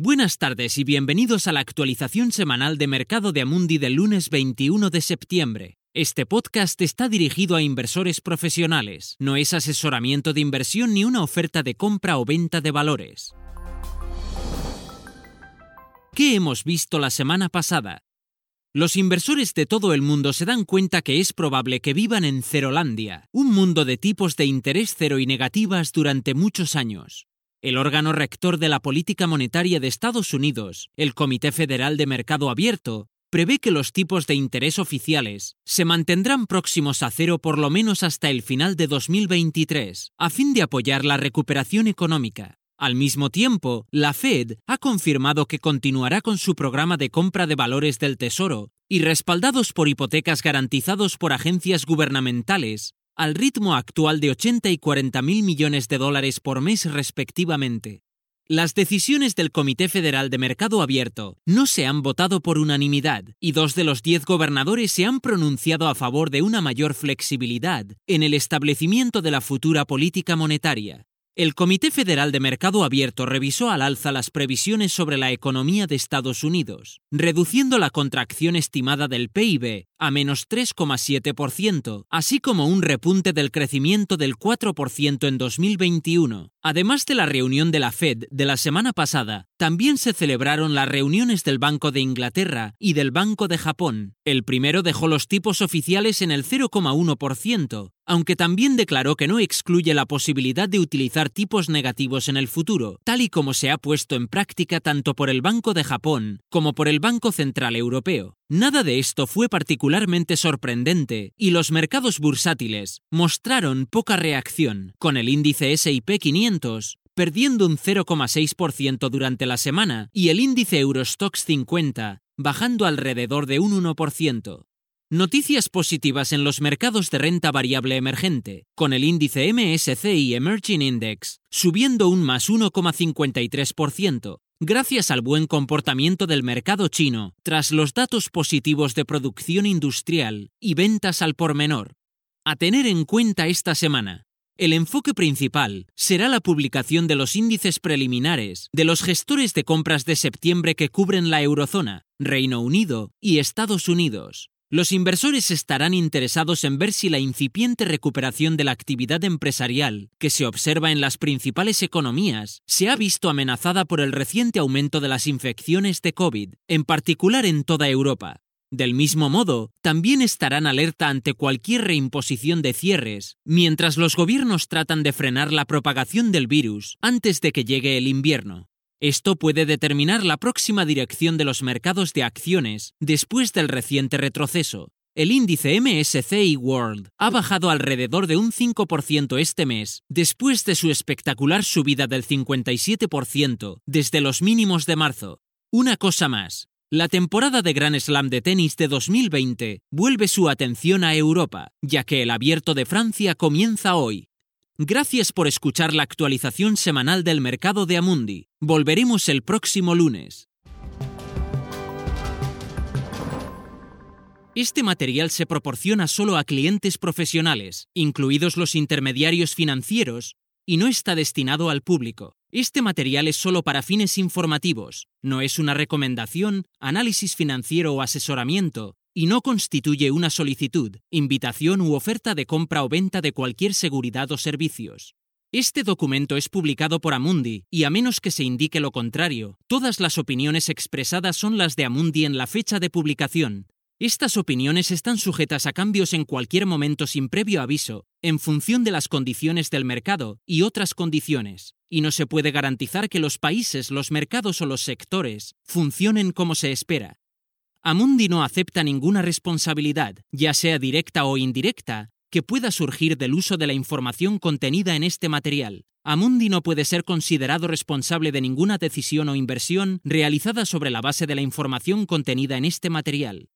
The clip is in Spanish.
Buenas tardes y bienvenidos a la actualización semanal de mercado de Amundi del lunes 21 de septiembre. Este podcast está dirigido a inversores profesionales, no es asesoramiento de inversión ni una oferta de compra o venta de valores. ¿Qué hemos visto la semana pasada? Los inversores de todo el mundo se dan cuenta que es probable que vivan en Cerolandia, un mundo de tipos de interés cero y negativas durante muchos años. El órgano rector de la política monetaria de Estados Unidos, el Comité Federal de Mercado Abierto, prevé que los tipos de interés oficiales se mantendrán próximos a cero por lo menos hasta el final de 2023, a fin de apoyar la recuperación económica. Al mismo tiempo, la Fed ha confirmado que continuará con su programa de compra de valores del Tesoro y respaldados por hipotecas garantizados por agencias gubernamentales al ritmo actual de 80 y 40 mil millones de dólares por mes respectivamente. Las decisiones del Comité Federal de Mercado Abierto no se han votado por unanimidad y dos de los diez gobernadores se han pronunciado a favor de una mayor flexibilidad en el establecimiento de la futura política monetaria. El Comité Federal de Mercado Abierto revisó al alza las previsiones sobre la economía de Estados Unidos, reduciendo la contracción estimada del PIB a menos 3,7%, así como un repunte del crecimiento del 4% en 2021. Además de la reunión de la Fed de la semana pasada, también se celebraron las reuniones del Banco de Inglaterra y del Banco de Japón. El primero dejó los tipos oficiales en el 0,1%, aunque también declaró que no excluye la posibilidad de utilizar tipos negativos en el futuro, tal y como se ha puesto en práctica tanto por el Banco de Japón como por el Banco Central Europeo. Nada de esto fue particularmente sorprendente y los mercados bursátiles mostraron poca reacción, con el índice SIP 500 perdiendo un 0,6% durante la semana y el índice Eurostox 50 bajando alrededor de un 1%. Noticias positivas en los mercados de renta variable emergente, con el índice MSCI Emerging Index subiendo un más 1,53%, gracias al buen comportamiento del mercado chino tras los datos positivos de producción industrial y ventas al por menor. A tener en cuenta esta semana. El enfoque principal será la publicación de los índices preliminares de los gestores de compras de septiembre que cubren la eurozona, Reino Unido y Estados Unidos. Los inversores estarán interesados en ver si la incipiente recuperación de la actividad empresarial que se observa en las principales economías se ha visto amenazada por el reciente aumento de las infecciones de COVID, en particular en toda Europa. Del mismo modo, también estarán alerta ante cualquier reimposición de cierres, mientras los gobiernos tratan de frenar la propagación del virus antes de que llegue el invierno. Esto puede determinar la próxima dirección de los mercados de acciones después del reciente retroceso. El índice MSCI World ha bajado alrededor de un 5% este mes, después de su espectacular subida del 57% desde los mínimos de marzo. Una cosa más. La temporada de Grand Slam de tenis de 2020 vuelve su atención a Europa, ya que el abierto de Francia comienza hoy. Gracias por escuchar la actualización semanal del mercado de Amundi. Volveremos el próximo lunes. Este material se proporciona solo a clientes profesionales, incluidos los intermediarios financieros, y no está destinado al público. Este material es solo para fines informativos, no es una recomendación, análisis financiero o asesoramiento, y no constituye una solicitud, invitación u oferta de compra o venta de cualquier seguridad o servicios. Este documento es publicado por Amundi y a menos que se indique lo contrario, todas las opiniones expresadas son las de Amundi en la fecha de publicación. Estas opiniones están sujetas a cambios en cualquier momento sin previo aviso, en función de las condiciones del mercado y otras condiciones, y no se puede garantizar que los países, los mercados o los sectores funcionen como se espera. Amundi no acepta ninguna responsabilidad, ya sea directa o indirecta, que pueda surgir del uso de la información contenida en este material. Amundi no puede ser considerado responsable de ninguna decisión o inversión realizada sobre la base de la información contenida en este material.